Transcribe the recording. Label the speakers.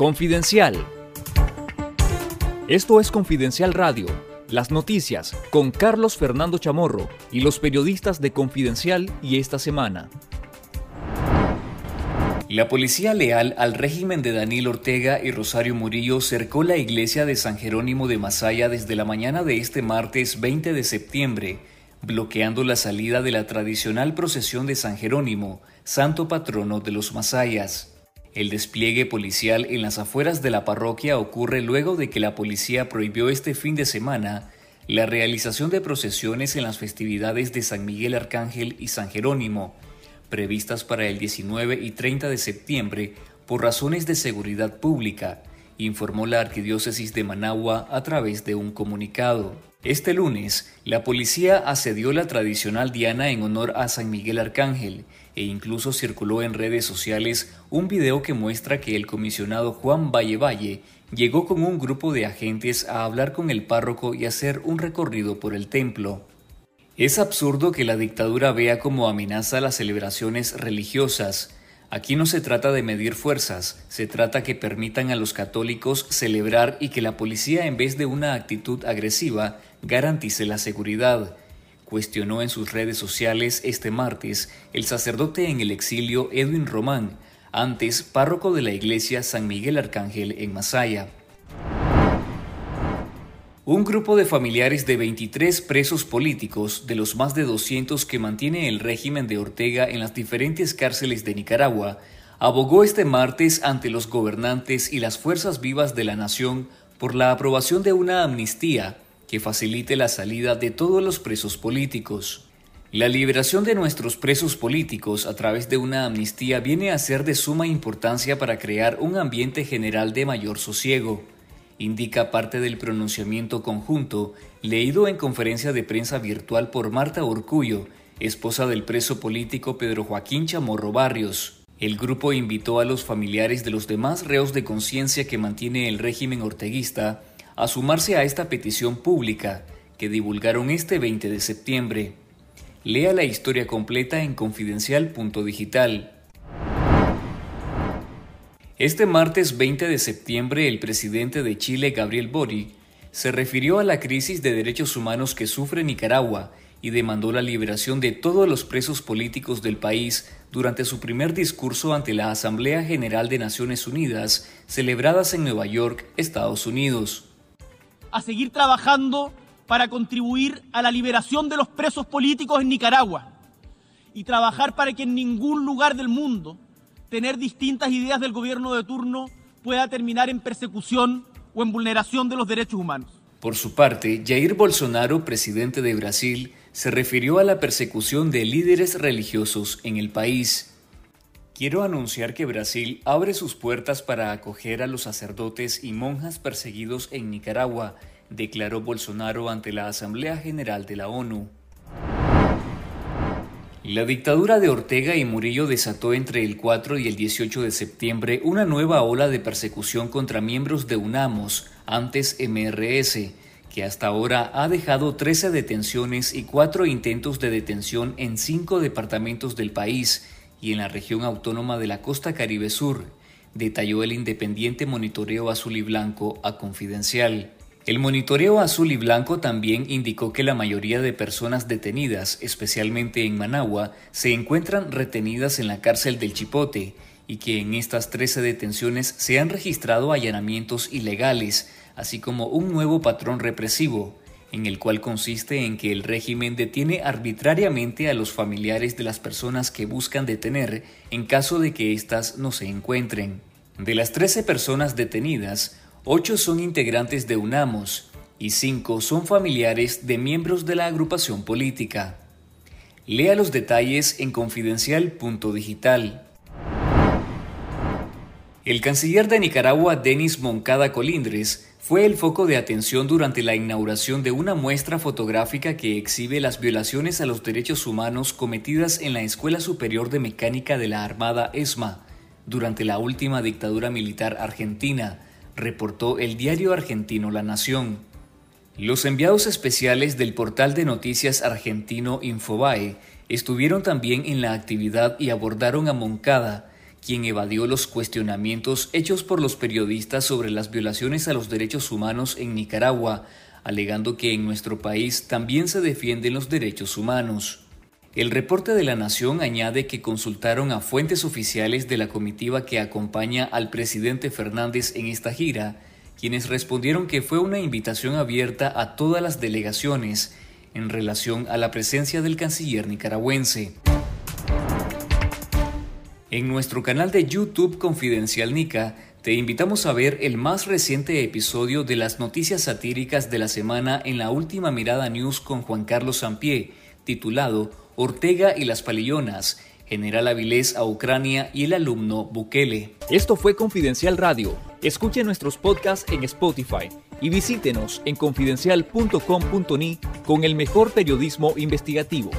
Speaker 1: Confidencial. Esto es Confidencial Radio, las noticias con Carlos Fernando Chamorro y los periodistas de Confidencial y esta semana. La policía leal al régimen de Daniel Ortega y Rosario Murillo cercó la iglesia de San Jerónimo de Masaya desde la mañana de este martes 20 de septiembre, bloqueando la salida de la tradicional procesión de San Jerónimo, santo patrono de los Masayas. El despliegue policial en las afueras de la parroquia ocurre luego de que la policía prohibió este fin de semana la realización de procesiones en las festividades de San Miguel Arcángel y San Jerónimo, previstas para el 19 y 30 de septiembre por razones de seguridad pública, informó la Arquidiócesis de Managua a través de un comunicado. Este lunes, la policía asedió la tradicional diana en honor a San Miguel Arcángel e incluso circuló en redes sociales un video que muestra que el comisionado Juan Valle Valle llegó con un grupo de agentes a hablar con el párroco y hacer un recorrido por el templo. Es absurdo que la dictadura vea como amenaza las celebraciones religiosas. Aquí no se trata de medir fuerzas, se trata que permitan a los católicos celebrar y que la policía en vez de una actitud agresiva garantice la seguridad cuestionó en sus redes sociales este martes el sacerdote en el exilio Edwin Román, antes párroco de la iglesia San Miguel Arcángel en Masaya. Un grupo de familiares de 23 presos políticos, de los más de 200 que mantiene el régimen de Ortega en las diferentes cárceles de Nicaragua, abogó este martes ante los gobernantes y las fuerzas vivas de la nación por la aprobación de una amnistía que facilite la salida de todos los presos políticos. La liberación de nuestros presos políticos a través de una amnistía viene a ser de suma importancia para crear un ambiente general de mayor sosiego, indica parte del pronunciamiento conjunto leído en conferencia de prensa virtual por Marta Orcullo, esposa del preso político Pedro Joaquín Chamorro Barrios. El grupo invitó a los familiares de los demás reos de conciencia que mantiene el régimen orteguista a sumarse a esta petición pública que divulgaron este 20 de septiembre. Lea la historia completa en confidencial.digital. Este martes 20 de septiembre el presidente de Chile, Gabriel Boric, se refirió a la crisis de derechos humanos que sufre Nicaragua y demandó la liberación de todos los presos políticos del país durante su primer discurso ante la Asamblea General de Naciones Unidas, celebradas en Nueva York, Estados Unidos.
Speaker 2: A seguir trabajando para contribuir a la liberación de los presos políticos en Nicaragua y trabajar para que en ningún lugar del mundo tener distintas ideas del gobierno de turno pueda terminar en persecución o en vulneración de los derechos humanos.
Speaker 1: Por su parte, Jair Bolsonaro, presidente de Brasil, se refirió a la persecución de líderes religiosos en el país. Quiero anunciar que Brasil abre sus puertas para acoger a los sacerdotes y monjas perseguidos en Nicaragua, declaró Bolsonaro ante la Asamblea General de la ONU. La dictadura de Ortega y Murillo desató entre el 4 y el 18 de septiembre una nueva ola de persecución contra miembros de UNAMOS, antes MRS, que hasta ahora ha dejado 13 detenciones y 4 intentos de detención en 5 departamentos del país, y en la región autónoma de la costa Caribe Sur, detalló el independiente monitoreo azul y blanco a Confidencial. El monitoreo azul y blanco también indicó que la mayoría de personas detenidas, especialmente en Managua, se encuentran retenidas en la cárcel del Chipote y que en estas 13 detenciones se han registrado allanamientos ilegales, así como un nuevo patrón represivo, en el cual consiste en que el régimen detiene arbitrariamente a los familiares de las personas que buscan detener en caso de que éstas no se encuentren. De las 13 personas detenidas, 8 son integrantes de UNAMOS y 5 son familiares de miembros de la agrupación política. Lea los detalles en confidencial.digital. El canciller de Nicaragua, Denis Moncada Colindres, fue el foco de atención durante la inauguración de una muestra fotográfica que exhibe las violaciones a los derechos humanos cometidas en la Escuela Superior de Mecánica de la Armada ESMA durante la última dictadura militar argentina, reportó el diario argentino La Nación. Los enviados especiales del portal de noticias argentino Infobae estuvieron también en la actividad y abordaron a Moncada, quien evadió los cuestionamientos hechos por los periodistas sobre las violaciones a los derechos humanos en Nicaragua, alegando que en nuestro país también se defienden los derechos humanos. El reporte de la Nación añade que consultaron a fuentes oficiales de la comitiva que acompaña al presidente Fernández en esta gira, quienes respondieron que fue una invitación abierta a todas las delegaciones en relación a la presencia del canciller nicaragüense. En nuestro canal de YouTube Confidencial Nica, te invitamos a ver el más reciente episodio de las noticias satíricas de la semana en la última mirada news con Juan Carlos Sampié, titulado Ortega y las Palillonas, General Avilés a Ucrania y el alumno Bukele.
Speaker 3: Esto fue Confidencial Radio. Escuche nuestros podcasts en Spotify y visítenos en confidencial.com.ni con el mejor periodismo investigativo.